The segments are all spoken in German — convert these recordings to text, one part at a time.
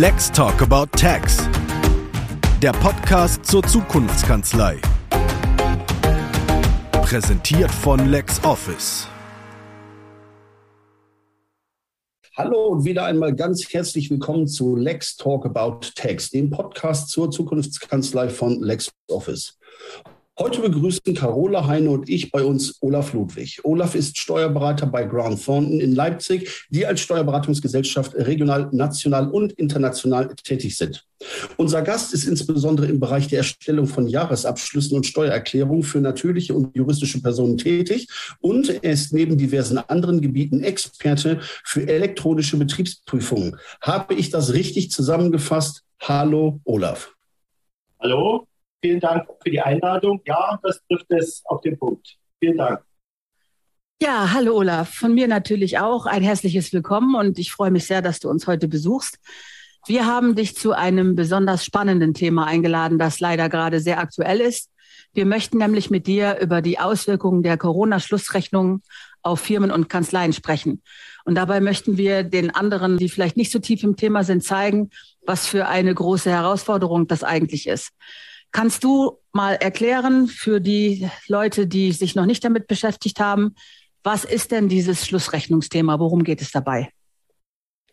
Let's Talk About Tax. Der Podcast zur Zukunftskanzlei. Präsentiert von LexOffice. Hallo und wieder einmal ganz herzlich willkommen zu Lex Talk About Tax, dem Podcast zur Zukunftskanzlei von LexOffice. Heute begrüßen Carola Heine und ich bei uns Olaf Ludwig. Olaf ist Steuerberater bei Grant Thornton in Leipzig, die als Steuerberatungsgesellschaft regional, national und international tätig sind. Unser Gast ist insbesondere im Bereich der Erstellung von Jahresabschlüssen und Steuererklärungen für natürliche und juristische Personen tätig und er ist neben diversen anderen Gebieten Experte für elektronische Betriebsprüfungen. Habe ich das richtig zusammengefasst? Hallo, Olaf. Hallo, Vielen Dank für die Einladung. Ja, das trifft es auf den Punkt. Vielen Dank. Ja, hallo Olaf. Von mir natürlich auch ein herzliches Willkommen und ich freue mich sehr, dass du uns heute besuchst. Wir haben dich zu einem besonders spannenden Thema eingeladen, das leider gerade sehr aktuell ist. Wir möchten nämlich mit dir über die Auswirkungen der Corona-Schlussrechnung auf Firmen und Kanzleien sprechen. Und dabei möchten wir den anderen, die vielleicht nicht so tief im Thema sind, zeigen, was für eine große Herausforderung das eigentlich ist. Kannst du mal erklären für die Leute, die sich noch nicht damit beschäftigt haben, was ist denn dieses Schlussrechnungsthema? Worum geht es dabei?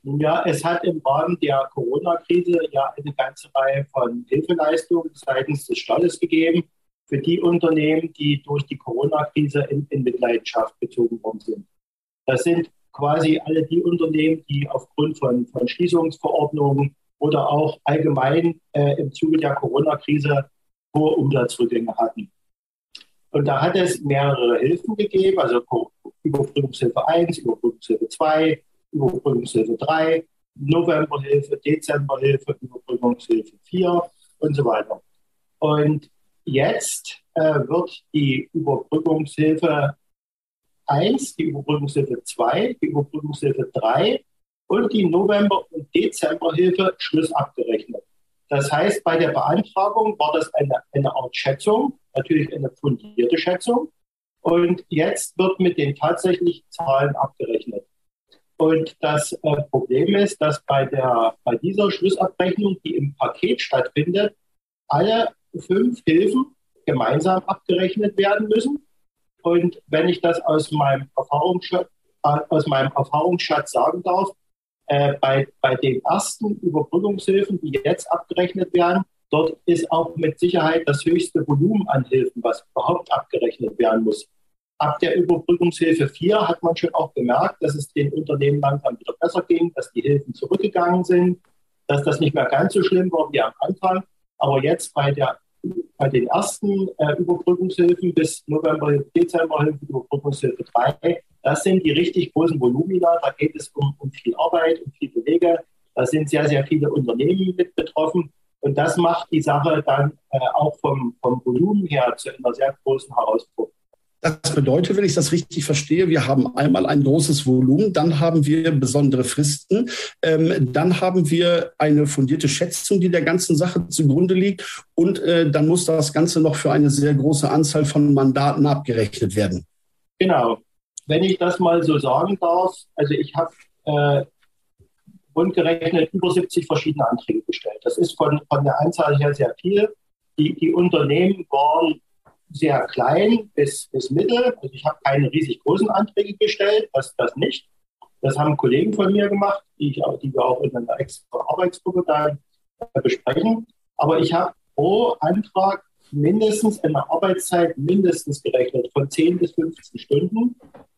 Ja, es hat im Rahmen der Corona-Krise ja eine ganze Reihe von Hilfeleistungen seitens des Staates gegeben für die Unternehmen, die durch die Corona-Krise in, in Mitleidenschaft gezogen worden sind. Das sind quasi alle die Unternehmen, die aufgrund von, von Schließungsverordnungen oder auch allgemein äh, im Zuge der Corona-Krise hohe Umsatzrückgänge hatten. Und da hat es mehrere Hilfen gegeben, also Überbrückungshilfe 1, Überbrückungshilfe 2, Überbrückungshilfe 3, Novemberhilfe, Dezemberhilfe, Überbrückungshilfe 4 und so weiter. Und jetzt äh, wird die Überbrückungshilfe 1, die Überbrückungshilfe 2, die Überbrückungshilfe 3 und die November- und Dezemberhilfe Schluss abgerechnet. Das heißt, bei der Beantragung war das eine, eine Art Schätzung, natürlich eine fundierte Schätzung. Und jetzt wird mit den tatsächlichen Zahlen abgerechnet. Und das äh, Problem ist, dass bei, der, bei dieser Schlussabrechnung, die im Paket stattfindet, alle fünf Hilfen gemeinsam abgerechnet werden müssen. Und wenn ich das aus meinem Erfahrungsschatz, äh, aus meinem Erfahrungsschatz sagen darf, äh, bei, bei den ersten Überbrückungshilfen, die jetzt abgerechnet werden, dort ist auch mit Sicherheit das höchste Volumen an Hilfen, was überhaupt abgerechnet werden muss. Ab der Überbrückungshilfe 4 hat man schon auch gemerkt, dass es den Unternehmen langsam wieder besser ging, dass die Hilfen zurückgegangen sind, dass das nicht mehr ganz so schlimm war wie am Anfang. Aber jetzt bei, der, bei den ersten äh, Überbrückungshilfen bis November, Dezember Überbrückungshilfe 3 das sind die richtig großen Volumina. Da geht es um, um viel Arbeit, um viel Belege. Da sind sehr, sehr viele Unternehmen mit betroffen. Und das macht die Sache dann äh, auch vom, vom Volumen her zu einer sehr großen Herausforderung. Das bedeutet, wenn ich das richtig verstehe, wir haben einmal ein großes Volumen, dann haben wir besondere Fristen, ähm, dann haben wir eine fundierte Schätzung, die der ganzen Sache zugrunde liegt und äh, dann muss das Ganze noch für eine sehr große Anzahl von Mandaten abgerechnet werden. Genau, wenn ich das mal so sagen darf, also ich habe äh, rundgerechnet über 70 verschiedene Anträge gestellt. Das ist von, von der Anzahl her sehr viel. Die, die Unternehmen waren sehr klein bis, bis mittel. Also ich habe keine riesig großen Anträge gestellt, das, das nicht. Das haben Kollegen von mir gemacht, die, ich, die wir auch in einer extra Arbeitsgruppe dann besprechen. Aber ich habe pro Antrag mindestens in der Arbeitszeit mindestens gerechnet von 10 bis 15 Stunden.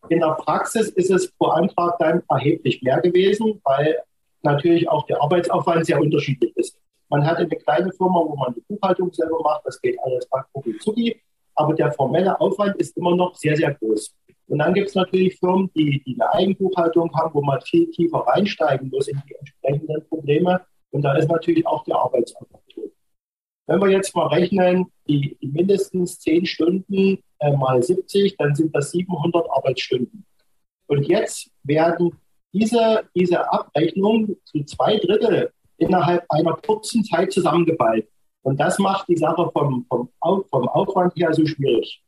In der Praxis ist es pro Antrag dann erheblich mehr gewesen, weil natürlich auch der Arbeitsaufwand sehr unterschiedlich ist. Man hat eine kleine Firma, wo man die Buchhaltung selber macht, das geht alles rucki zucki, aber der formelle Aufwand ist immer noch sehr, sehr groß. Und dann gibt es natürlich Firmen, die, die eine Eigenbuchhaltung haben, wo man viel tiefer reinsteigen muss in die entsprechenden Probleme. Und da ist natürlich auch der Arbeitsaufwand. Wenn wir jetzt mal rechnen, die, die mindestens 10 Stunden äh, mal 70, dann sind das 700 Arbeitsstunden. Und jetzt werden diese, diese Abrechnungen zu zwei Drittel innerhalb einer kurzen Zeit zusammengeballt. Und das macht die Sache vom, vom, vom Aufwand her so schwierig.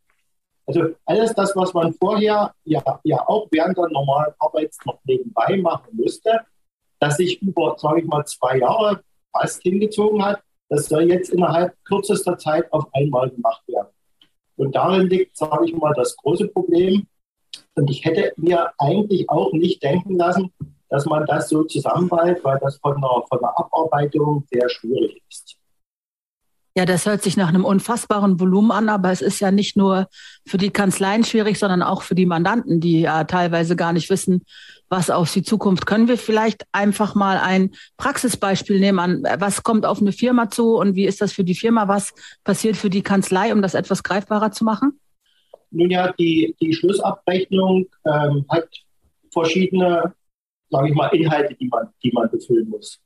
Also alles das, was man vorher ja, ja auch während der normalen Arbeit noch nebenbei machen musste, das sich über, sage ich mal, zwei Jahre fast hingezogen hat, das soll jetzt innerhalb kürzester Zeit auf einmal gemacht werden. Und darin liegt, sage ich mal, das große Problem. Und ich hätte mir eigentlich auch nicht denken lassen, dass man das so zusammenballt, weil das von der, von der Abarbeitung sehr schwierig ist. Ja, das hört sich nach einem unfassbaren Volumen an, aber es ist ja nicht nur für die Kanzleien schwierig, sondern auch für die Mandanten, die ja teilweise gar nicht wissen, was auf sie zukommt. Können wir vielleicht einfach mal ein Praxisbeispiel nehmen an, was kommt auf eine Firma zu und wie ist das für die Firma? Was passiert für die Kanzlei, um das etwas greifbarer zu machen? Nun ja, die, die Schlussabrechnung ähm, hat verschiedene, sage ich mal, Inhalte, die man, die man befüllen muss.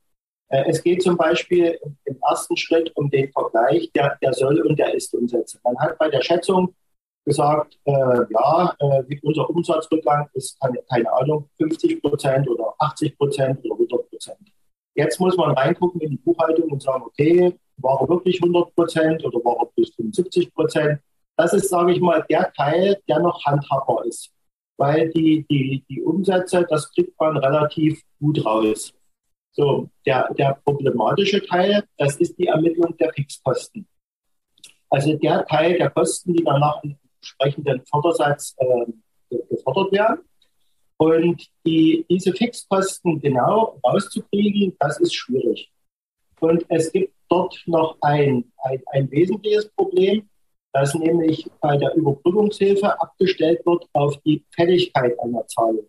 Äh, es geht zum Beispiel im ersten Schritt um den Vergleich der, der Soll- und der Ist-Umsätze. Man hat bei der Schätzung gesagt, äh, ja, äh, unser Umsatzrückgang ist, keine, keine Ahnung, 50 Prozent oder 80 Prozent oder 100 Prozent. Jetzt muss man reingucken in die Buchhaltung und sagen, okay, war er wirklich 100 Prozent oder war er plus 75 Prozent? Das ist, sage ich mal, der Teil, der noch handhabbar ist. Weil die, die, die Umsätze, das kriegt man relativ gut raus. So, der, der problematische Teil, das ist die Ermittlung der Fixkosten. Also der Teil der Kosten, die dann nach einem entsprechenden Fördersatz äh, gefordert werden. Und die, diese Fixkosten genau rauszukriegen, das ist schwierig. Und es gibt dort noch ein, ein, ein wesentliches Problem, das nämlich bei der Überbrückungshilfe abgestellt wird auf die Fälligkeit einer Zahlung.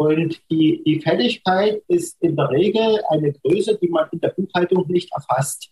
Und die, die Fälligkeit ist in der Regel eine Größe, die man in der Buchhaltung nicht erfasst.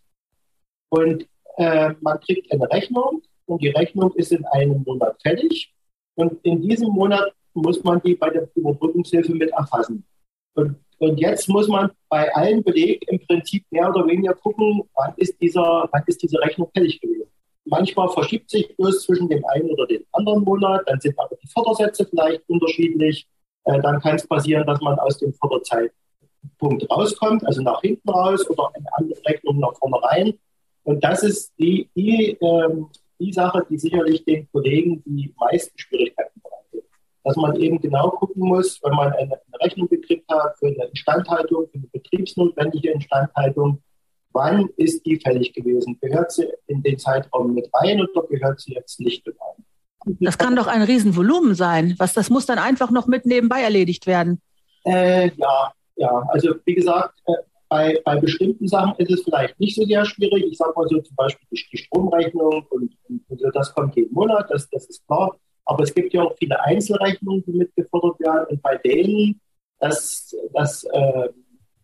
Und äh, man kriegt eine Rechnung und die Rechnung ist in einem Monat fällig. Und in diesem Monat muss man die bei der Überbrückungshilfe mit erfassen. Und, und jetzt muss man bei allen Belegen im Prinzip mehr oder weniger gucken, wann ist, dieser, wann ist diese Rechnung fällig gewesen. Manchmal verschiebt sich bloß zwischen dem einen oder dem anderen Monat, dann sind aber die Fördersätze vielleicht unterschiedlich. Äh, dann kann es passieren, dass man aus dem Förderzeitpunkt rauskommt, also nach hinten raus oder eine andere Rechnung nach vorne rein. Und das ist die, die, ähm, die Sache, die sicherlich den Kollegen die meisten Schwierigkeiten bereitet. Dass man eben genau gucken muss, wenn man eine Rechnung gekriegt hat für eine Instandhaltung, für eine betriebsnotwendige Instandhaltung, wann ist die fällig gewesen? Gehört sie in den Zeitraum mit rein oder gehört sie jetzt nicht mit rein? Das kann doch ein Riesenvolumen sein. Was, das muss dann einfach noch mit nebenbei erledigt werden. Äh, ja, ja. Also wie gesagt, äh, bei, bei bestimmten Sachen ist es vielleicht nicht so sehr schwierig. Ich sage mal so zum Beispiel die, Stromrechnung und, und, und, das kommt jeden Monat, das, das ist klar. Aber es gibt ja auch viele Einzelrechnungen, die mitgefordert werden. Und bei denen, das, das äh,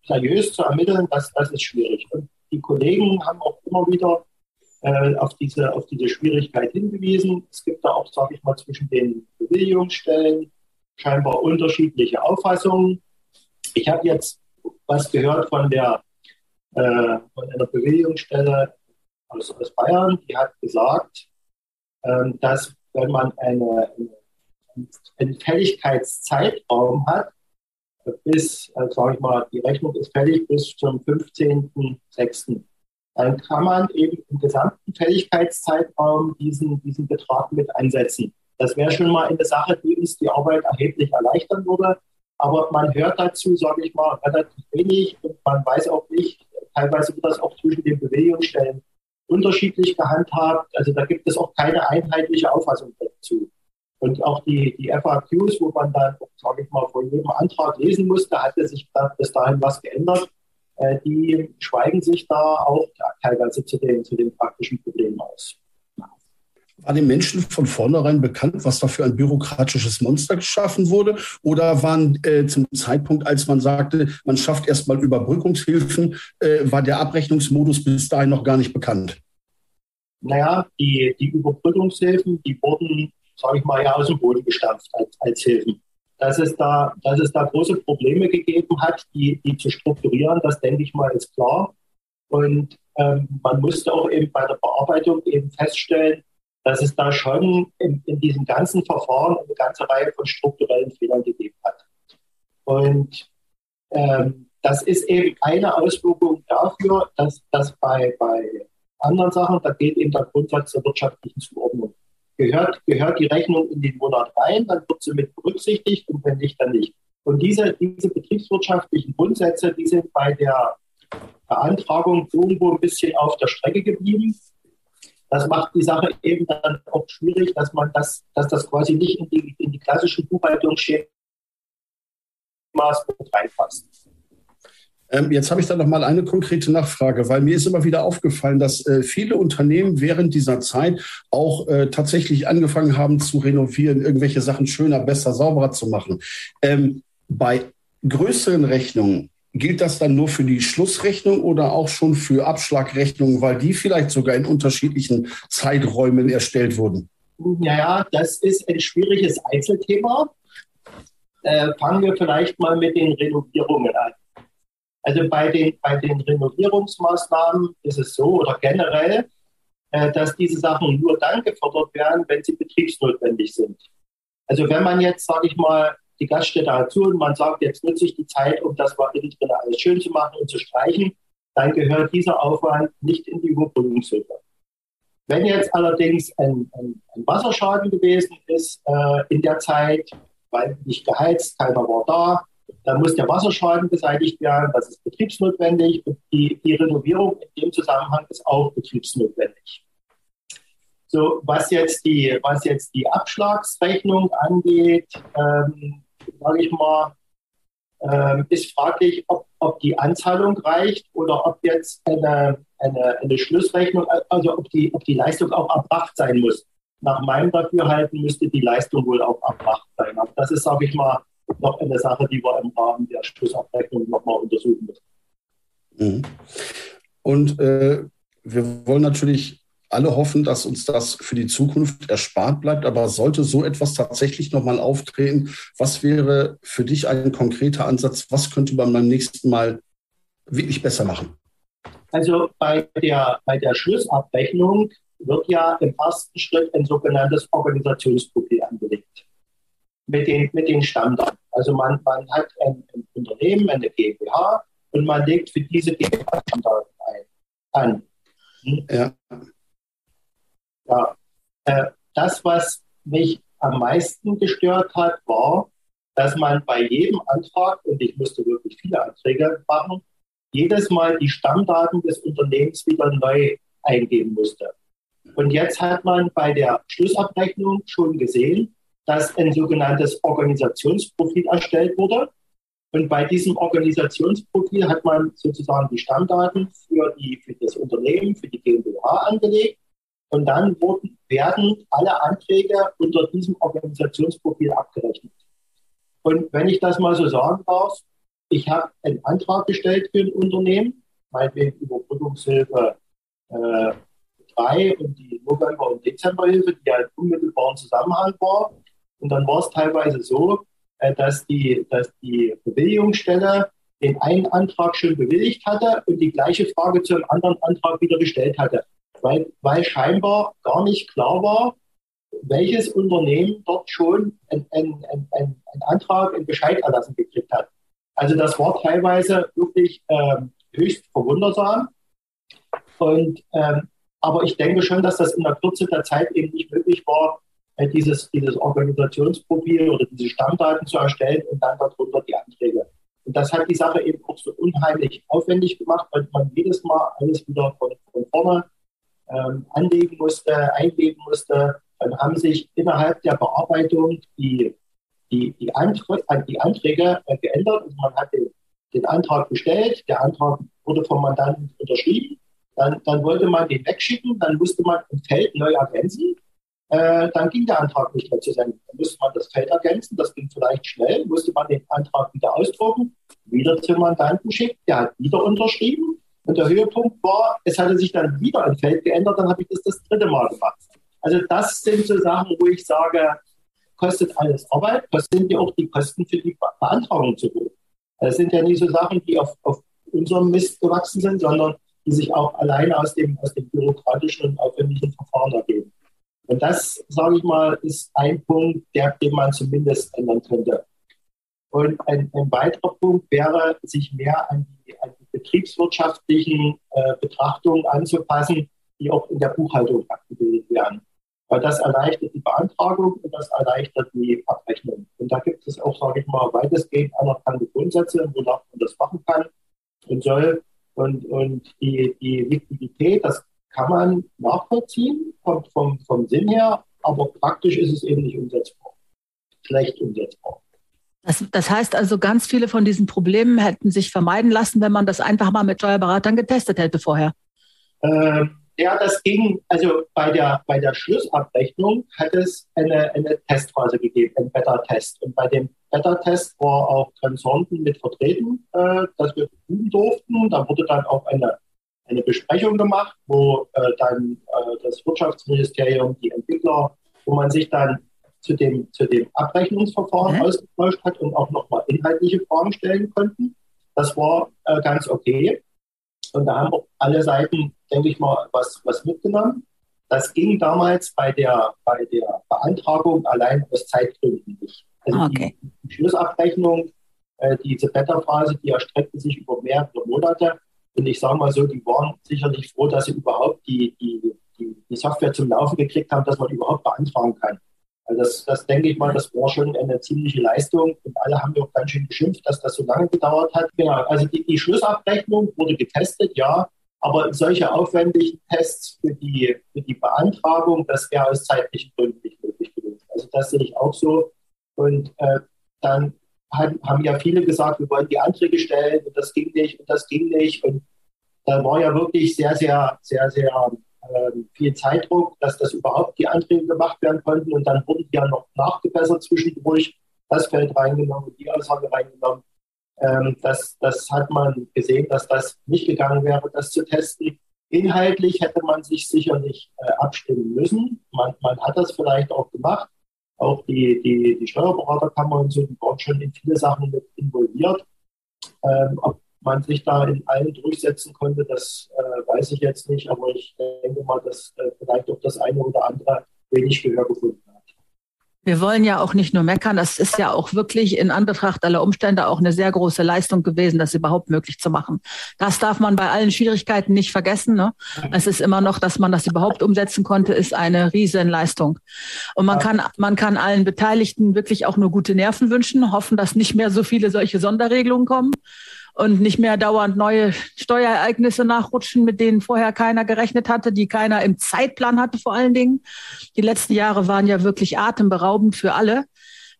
seriös zu ermitteln, das, das ist schwierig. Und die Kollegen haben auch immer wieder äh, auf, diese, auf diese Schwierigkeit hingewiesen. Es gibt da auch, sage ich mal, zwischen den Bewilligungsstellen scheinbar unterschiedliche Auffassungen. Ich habe jetzt was gehört von der äh, von einer Bewilligungsstelle aus, aus Bayern, die hat gesagt, äh, dass wenn man eine, eine, einen Fälligkeitszeitraum hat, bis, äh, sage ich mal, die Rechnung ist fällig bis zum 15.06 dann kann man eben im gesamten Fälligkeitszeitraum diesen, diesen Betrag mit einsetzen. Das wäre schon mal eine Sache, die uns die Arbeit erheblich erleichtern würde. Aber man hört dazu, sage ich mal, relativ wenig und man weiß auch nicht, teilweise wird das auch zwischen den Bewegungsstellen unterschiedlich gehandhabt. Also da gibt es auch keine einheitliche Auffassung dazu. Und auch die, die FAQs, wo man dann, sage ich mal, vor jedem Antrag lesen musste, hatte sich da bis dahin was geändert. Äh, die schweigen sich da auch teilweise zu den, zu den praktischen Problemen aus. War den Menschen von vornherein bekannt, was da für ein bürokratisches Monster geschaffen wurde? Oder waren äh, zum Zeitpunkt, als man sagte, man schafft erstmal Überbrückungshilfen, äh, war der Abrechnungsmodus bis dahin noch gar nicht bekannt? Naja, die, die Überbrückungshilfen, die wurden, sage ich mal, ja aus dem Boden gestampft als, als Hilfen. Dass es, da, dass es da große Probleme gegeben hat, die, die zu strukturieren, das denke ich mal ist klar. Und ähm, man musste auch eben bei der Bearbeitung eben feststellen, dass es da schon in, in diesem ganzen Verfahren eine ganze Reihe von strukturellen Fehlern gegeben hat. Und ähm, das ist eben eine Auswirkung dafür, dass, dass bei, bei anderen Sachen, da geht eben der Grundsatz der wirtschaftlichen Zuordnung gehört, gehört die Rechnung in den Monat rein, dann wird sie mit berücksichtigt und wenn nicht, dann nicht. Und diese, diese betriebswirtschaftlichen Grundsätze, die sind bei der Beantragung irgendwo ein bisschen auf der Strecke geblieben. Das macht die Sache eben dann auch schwierig, dass man das, dass das quasi nicht in die, in die klassischen Buchhaltungsschemas reinpasst. Ähm, jetzt habe ich da noch mal eine konkrete Nachfrage, weil mir ist immer wieder aufgefallen, dass äh, viele Unternehmen während dieser Zeit auch äh, tatsächlich angefangen haben zu renovieren, irgendwelche Sachen schöner, besser, sauberer zu machen. Ähm, bei größeren Rechnungen gilt das dann nur für die Schlussrechnung oder auch schon für Abschlagrechnungen, weil die vielleicht sogar in unterschiedlichen Zeiträumen erstellt wurden? Naja, das ist ein schwieriges Einzelthema. Äh, fangen wir vielleicht mal mit den Renovierungen an. Also bei den, bei den Renovierungsmaßnahmen ist es so oder generell, äh, dass diese Sachen nur dann gefordert werden, wenn sie betriebsnotwendig sind. Also wenn man jetzt, sage ich mal, die Gaststätte hat zu und man sagt, jetzt nutze ich die Zeit, um das mal innen drin alles schön zu machen und zu streichen, dann gehört dieser Aufwand nicht in die Überbrückungshilfe. Wenn jetzt allerdings ein, ein, ein Wasserschaden gewesen ist äh, in der Zeit, weil nicht geheizt, keiner war da, dann muss der Wasserschaden beseitigt werden, das ist betriebsnotwendig die, die Renovierung in dem Zusammenhang ist auch betriebsnotwendig. So, was jetzt die, was jetzt die Abschlagsrechnung angeht, ähm, sage ich mal, ähm, ist fraglich, ob, ob die Anzahlung reicht oder ob jetzt eine, eine, eine Schlussrechnung, also ob die, ob die Leistung auch erbracht sein muss. Nach meinem Dafürhalten müsste die Leistung wohl auch erbracht sein. Aber das ist, sage ich mal, noch eine Sache, die wir im Rahmen der Schlussabrechnung nochmal untersuchen müssen. Mhm. Und äh, wir wollen natürlich alle hoffen, dass uns das für die Zukunft erspart bleibt. Aber sollte so etwas tatsächlich nochmal auftreten, was wäre für dich ein konkreter Ansatz? Was könnte man beim nächsten Mal wirklich besser machen? Also bei der, bei der Schlussabrechnung wird ja im ersten Schritt ein sogenanntes Organisationsprofil angelegt mit den, mit den Stammdaten. Also man, man hat ein, ein Unternehmen, eine GmbH und man legt für diese GmbH Stammdaten ein, an. Hm? Ja. Ja, äh, das, was mich am meisten gestört hat, war, dass man bei jedem Antrag, und ich musste wirklich viele Anträge machen, jedes Mal die Stammdaten des Unternehmens wieder neu eingeben musste. Und jetzt hat man bei der Schlussabrechnung schon gesehen, dass ein sogenanntes Organisationsprofil erstellt wurde. Und bei diesem Organisationsprofil hat man sozusagen die Stammdaten für, die, für das Unternehmen, für die GmbH angelegt. Und dann wurden, werden alle Anträge unter diesem Organisationsprofil abgerechnet. Und wenn ich das mal so sagen darf, ich habe einen Antrag gestellt für ein Unternehmen, meinetwegen Überbrückungshilfe äh, 3 und die November- und Dezemberhilfe, die halt unmittelbar Zusammenhang war. Und dann war es teilweise so, äh, dass, die, dass die Bewilligungsstelle den einen Antrag schon bewilligt hatte und die gleiche Frage zum anderen Antrag wieder gestellt hatte weil, weil scheinbar gar nicht klar war, welches Unternehmen dort schon einen ein, ein, ein Antrag, einen Bescheid erlassen gekriegt hat. Also das war teilweise wirklich ähm, höchst verwundersam. Und, ähm, aber ich denke schon, dass das in der Kürze der Zeit eben nicht möglich war, dieses, dieses Organisationsprofil oder diese Stammdaten zu erstellen und dann darunter die Anträge. Und das hat die Sache eben auch so unheimlich aufwendig gemacht, weil man jedes Mal alles wieder von, von vorne ähm, anlegen musste, eingeben musste. Dann haben sich innerhalb der Bearbeitung die, die, die, Anträ die Anträge äh, geändert. Also man hat den, den, Antrag gestellt, der Antrag wurde vom Mandanten unterschrieben. Dann, dann wollte man den wegschicken, dann musste man ein Feld neu ergänzen. Äh, dann ging der Antrag nicht mehr zu senden. Dann musste man das Feld ergänzen, das ging vielleicht schnell, musste man den Antrag wieder ausdrucken, wieder zum Mandanten schicken, der hat wieder unterschrieben, und der Höhepunkt war, es hatte sich dann wieder ein Feld geändert, dann habe ich das das dritte Mal gemacht. Also das sind so Sachen, wo ich sage, kostet alles Arbeit, was sind ja auch die Kosten für die Beantragung zu hoch. Das sind ja nicht so Sachen, die auf, auf unserem Mist gewachsen sind, sondern die sich auch alleine aus dem, aus dem bürokratischen und aufwendigen Verfahren ergeben. Und das, sage ich mal, ist ein Punkt, der, den man zumindest ändern könnte. Und ein, ein weiterer Punkt wäre, sich mehr an die, an die betriebswirtschaftlichen äh, Betrachtungen anzupassen, die auch in der Buchhaltung abgebildet werden. Weil das erleichtert die Beantragung und das erleichtert die Abrechnung. Und da gibt es auch, sage ich mal, weitestgehend anerkannte Grundsätze, wonach man das machen kann und soll. Und, und die, die Liquidität, das kann man nachvollziehen, kommt vom, vom Sinn her, aber praktisch ist es eben nicht umsetzbar. Schlecht umsetzbar. Das, das, heißt also, ganz viele von diesen Problemen hätten sich vermeiden lassen, wenn man das einfach mal mit Steuerberatern getestet hätte vorher. Ähm, ja, das ging, also bei der, bei der Schlussabrechnung hat es eine, eine Testphase gegeben, einen Beta-Test. Und bei dem Beta-Test war auch Consorten mit vertreten, äh, dass wir tun durften. Da wurde dann auch eine, eine Besprechung gemacht, wo äh, dann äh, das Wirtschaftsministerium, die Entwickler, wo man sich dann zu dem, zu dem Abrechnungsverfahren mhm. ausgetauscht hat und auch nochmal inhaltliche Fragen stellen konnten. Das war äh, ganz okay. Und da haben auch alle Seiten, denke ich mal, was, was mitgenommen. Das ging damals bei der, bei der Beantragung allein aus Zeitgründen nicht. Also okay. die, die, Schlussabrechnung, äh, diese Beta-Phase, die erstreckte sich über mehrere Monate. Und ich sage mal so, die waren sicherlich froh, dass sie überhaupt die, die, die, die Software zum Laufen gekriegt haben, dass man überhaupt beantragen kann. Also das, das denke ich mal, das war schon eine ziemliche Leistung und alle haben auch ganz schön geschimpft, dass das so lange gedauert hat. Genau, also die, die Schlussabrechnung wurde getestet, ja, aber solche aufwendigen Tests für die, für die Beantragung, das wäre aus zeitlichen Gründen nicht möglich gewesen. Also das sehe ich auch so. Und äh, dann haben, haben ja viele gesagt, wir wollen die Anträge stellen und das ging nicht und das ging nicht. Und da war ja wirklich sehr, sehr, sehr, sehr ähm, viel Zeitdruck, dass das überhaupt die Anträge gemacht werden konnten. Und dann wurden die ja noch nachgebessert zwischendurch, das Feld reingenommen und die Aussage reingenommen. Ähm, das, das hat man gesehen, dass das nicht gegangen wäre, das zu testen. Inhaltlich hätte man sich sicherlich äh, abstimmen müssen. Man, man hat das vielleicht auch gemacht. Auch die, die, die Steuerberaterkammer und so, die waren schon in viele Sachen mit involviert. Ähm, ob man sich da in allen durchsetzen konnte, das äh, weiß ich jetzt nicht, aber ich denke mal, dass äh, vielleicht auch das eine oder andere wenig Gehör gefunden hat. Wir wollen ja auch nicht nur meckern, das ist ja auch wirklich in Anbetracht aller Umstände auch eine sehr große Leistung gewesen, das überhaupt möglich zu machen. Das darf man bei allen Schwierigkeiten nicht vergessen. Ne? Es ist immer noch, dass man das überhaupt umsetzen konnte, ist eine Riesenleistung. Und man kann, man kann allen Beteiligten wirklich auch nur gute Nerven wünschen, hoffen, dass nicht mehr so viele solche Sonderregelungen kommen und nicht mehr dauernd neue Steuerereignisse nachrutschen, mit denen vorher keiner gerechnet hatte, die keiner im Zeitplan hatte vor allen Dingen. Die letzten Jahre waren ja wirklich atemberaubend für alle.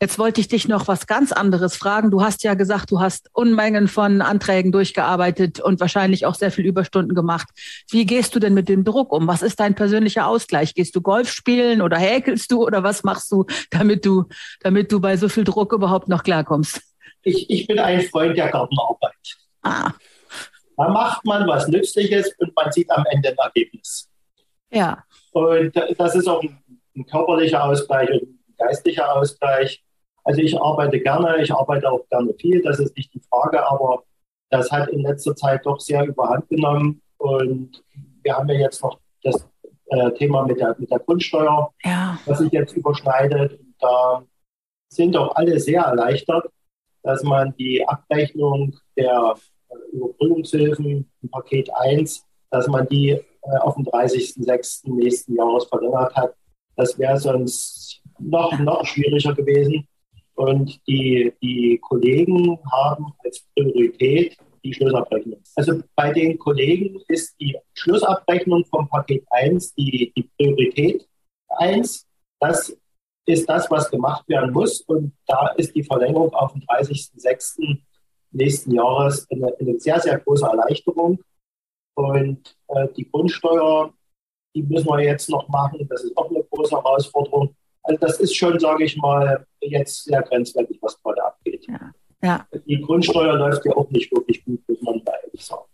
Jetzt wollte ich dich noch was ganz anderes fragen. Du hast ja gesagt, du hast Unmengen von Anträgen durchgearbeitet und wahrscheinlich auch sehr viel Überstunden gemacht. Wie gehst du denn mit dem Druck um? Was ist dein persönlicher Ausgleich? Gehst du Golf spielen oder häkelst du oder was machst du, damit du, damit du bei so viel Druck überhaupt noch klarkommst? Ich, ich bin ein Freund der Gartenarbeit. Ah. Da macht man was Nützliches und man sieht am Ende ein Ergebnis. Ja. Und das ist auch ein, ein körperlicher Ausgleich und ein geistlicher Ausgleich. Also ich arbeite gerne, ich arbeite auch gerne viel, das ist nicht die Frage, aber das hat in letzter Zeit doch sehr überhand genommen. Und wir haben ja jetzt noch das äh, Thema mit der, mit der Grundsteuer, ja. was sich jetzt überschneidet. Und da sind doch alle sehr erleichtert, dass man die Abrechnung der äh, Überbrückungshilfen im Paket 1, dass man die äh, auf den 30.06. nächsten Jahres verlängert hat. Das wäre sonst noch, noch schwieriger gewesen. Und die, die Kollegen haben als Priorität die Schlussabrechnung. Also bei den Kollegen ist die Schlussabrechnung vom Paket 1 die, die Priorität 1. Das ist das, was gemacht werden muss. Und da ist die Verlängerung auf den 30.06. nächsten Jahres eine, eine, sehr, sehr große Erleichterung. Und äh, die Grundsteuer, die müssen wir jetzt noch machen. Das ist auch eine große Herausforderung. Also das ist schon, sage ich mal, jetzt sehr grenzwertig, was gerade abgeht. Ja. Ja. Die Grundsteuer läuft ja auch nicht wirklich gut, muss man da ehrlich sagen.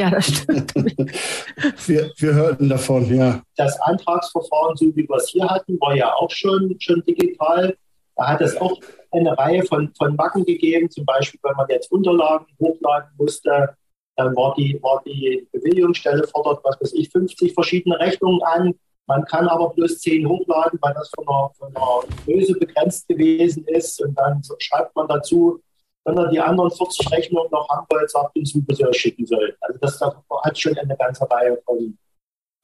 Ja, das stimmt. wir, wir hörten davon, ja. Das Antragsverfahren, so wie wir es hier hatten, war ja auch schon, schon digital. Da hat es auch eine Reihe von, von Macken gegeben, zum Beispiel, wenn man jetzt Unterlagen hochladen musste, dann war die, war die Bewilligungsstelle fordert, was weiß ich, 50 verschiedene Rechnungen an. Man kann aber bloß 10 hochladen, weil das von einer, von einer Größe begrenzt gewesen ist. Und dann schreibt man dazu, wenn er die anderen 40 Rechnungen noch haben wollte, sagt uns, wie wir sie schicken sollen. Also das, das hat schon eine ganze Reihe von,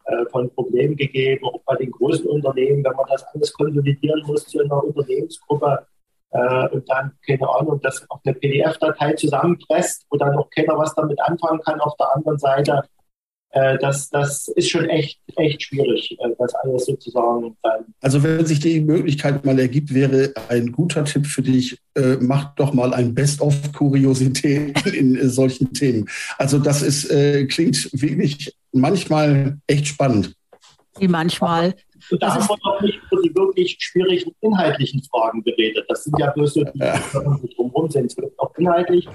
äh, von Problemen gegeben, auch bei den großen Unternehmen, wenn man das alles konsolidieren muss zu einer Unternehmensgruppe äh, und dann, keine Ahnung, das auf eine PDF-Datei zusammenpresst, wo dann auch keiner was damit anfangen kann auf der anderen Seite. Äh, das, das ist schon echt, echt schwierig, äh, das alles sozusagen dann. Also wenn sich die Möglichkeit mal ergibt, wäre ein guter Tipp für dich, äh, mach doch mal ein Best-of-Kuriosität in, in, solchen Themen. Also das ist, äh, klingt wirklich manchmal echt spannend. Wie manchmal. Und da haben wir noch nicht über die wirklich schwierigen inhaltlichen Fragen geredet. Das sind ja bloß so die, die drumherum sind. Es gibt auch inhaltlich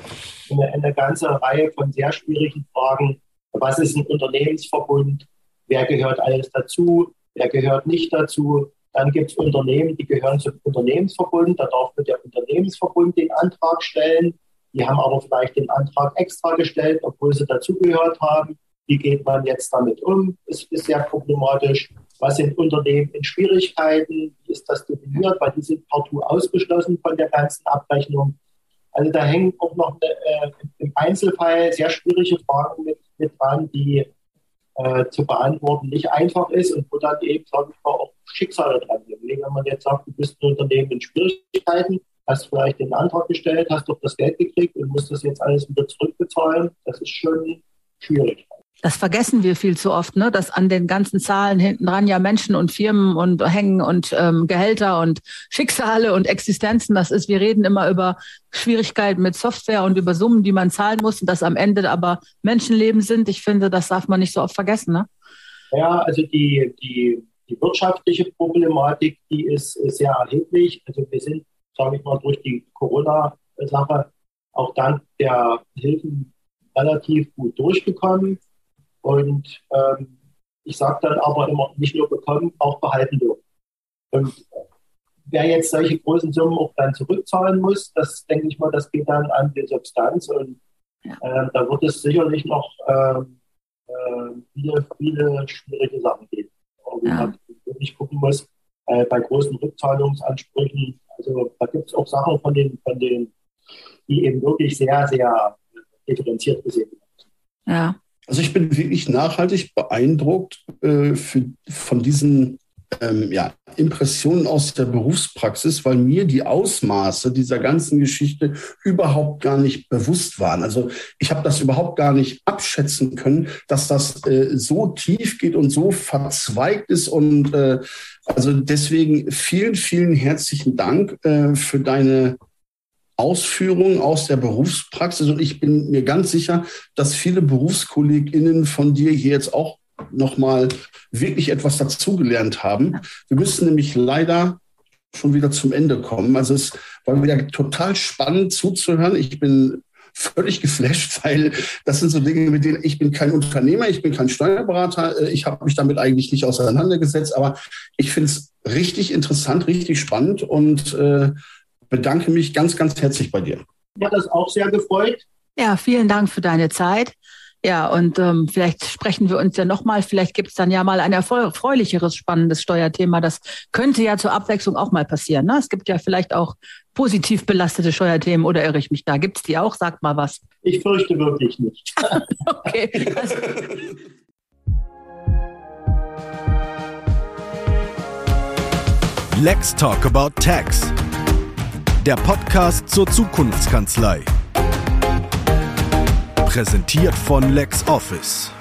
eine, eine ganze Reihe von sehr schwierigen Fragen. Was ist ein Unternehmensverbund? Wer gehört alles dazu? Wer gehört nicht dazu? Dann gibt es Unternehmen, die gehören zum Unternehmensverbund. Da darf der Unternehmensverbund den Antrag stellen. Die haben aber vielleicht den Antrag extra gestellt, obwohl sie dazugehört haben. Wie geht man jetzt damit um? Das ist sehr problematisch. Was sind Unternehmen in Schwierigkeiten? Wie ist das definiert? Weil die sind partout ausgeschlossen von der ganzen Abrechnung. Also da hängen auch noch eine, äh, im Einzelfall sehr schwierige Fragen mit, dran, die äh, zu beantworten nicht einfach ist und wo dann eben, sage ich mal, auch Schicksale dran sind. Wenn man jetzt sagt, du bist ein Unternehmen in Schwierigkeiten, hast vielleicht den Antrag gestellt, hast doch das Geld gekriegt und musst das jetzt alles wieder zurückbezahlen, das ist schon schwierig. Das vergessen wir viel zu oft, ne? dass an den ganzen Zahlen hinten dran ja Menschen und Firmen und hängen und ähm, Gehälter und Schicksale und Existenzen. Das ist, wir reden immer über Schwierigkeiten mit Software und über Summen, die man zahlen muss und dass am Ende aber Menschenleben sind. Ich finde, das darf man nicht so oft vergessen. Ne? Ja, also die, die, die wirtschaftliche Problematik, die ist sehr erheblich. Also wir sind, sage ich mal, durch die Corona-Sache auch dank der Hilfen relativ gut durchgekommen. Und ähm, ich sage dann aber immer, nicht nur bekommen, auch behalten dürfen. Und wer jetzt solche großen Summen auch dann zurückzahlen muss, das denke ich mal, das geht dann an die Substanz und ja. äh, da wird es sicherlich noch äh, äh, viele, viele schwierige Sachen geben. Wo ja. man wirklich gucken muss, äh, bei großen Rückzahlungsansprüchen, also da gibt es auch Sachen von den, von den, die eben wirklich sehr, sehr differenziert gesehen werden. Ja. Also ich bin wirklich nachhaltig beeindruckt äh, für, von diesen ähm, ja, Impressionen aus der Berufspraxis, weil mir die Ausmaße dieser ganzen Geschichte überhaupt gar nicht bewusst waren. Also ich habe das überhaupt gar nicht abschätzen können, dass das äh, so tief geht und so verzweigt ist. Und äh, also deswegen vielen, vielen herzlichen Dank äh, für deine Ausführungen aus der Berufspraxis. Und ich bin mir ganz sicher, dass viele BerufskollegInnen von dir hier jetzt auch nochmal wirklich etwas dazugelernt haben. Wir müssen nämlich leider schon wieder zum Ende kommen. Also es war wieder total spannend zuzuhören. Ich bin völlig geflasht, weil das sind so Dinge, mit denen ich bin kein Unternehmer, ich bin kein Steuerberater, äh, ich habe mich damit eigentlich nicht auseinandergesetzt, aber ich finde es richtig interessant, richtig spannend und äh, bedanke mich ganz, ganz herzlich bei dir. Mir hat das auch sehr gefreut. Ja, vielen Dank für deine Zeit. Ja, und ähm, vielleicht sprechen wir uns ja nochmal. Vielleicht gibt es dann ja mal ein erfreulicheres, spannendes Steuerthema. Das könnte ja zur Abwechslung auch mal passieren. Ne? Es gibt ja vielleicht auch positiv belastete Steuerthemen oder irre ich mich da? Gibt es die auch? Sag mal was. Ich fürchte wirklich nicht. okay. Also Let's talk about tax der Podcast zur Zukunftskanzlei. Präsentiert von LexOffice.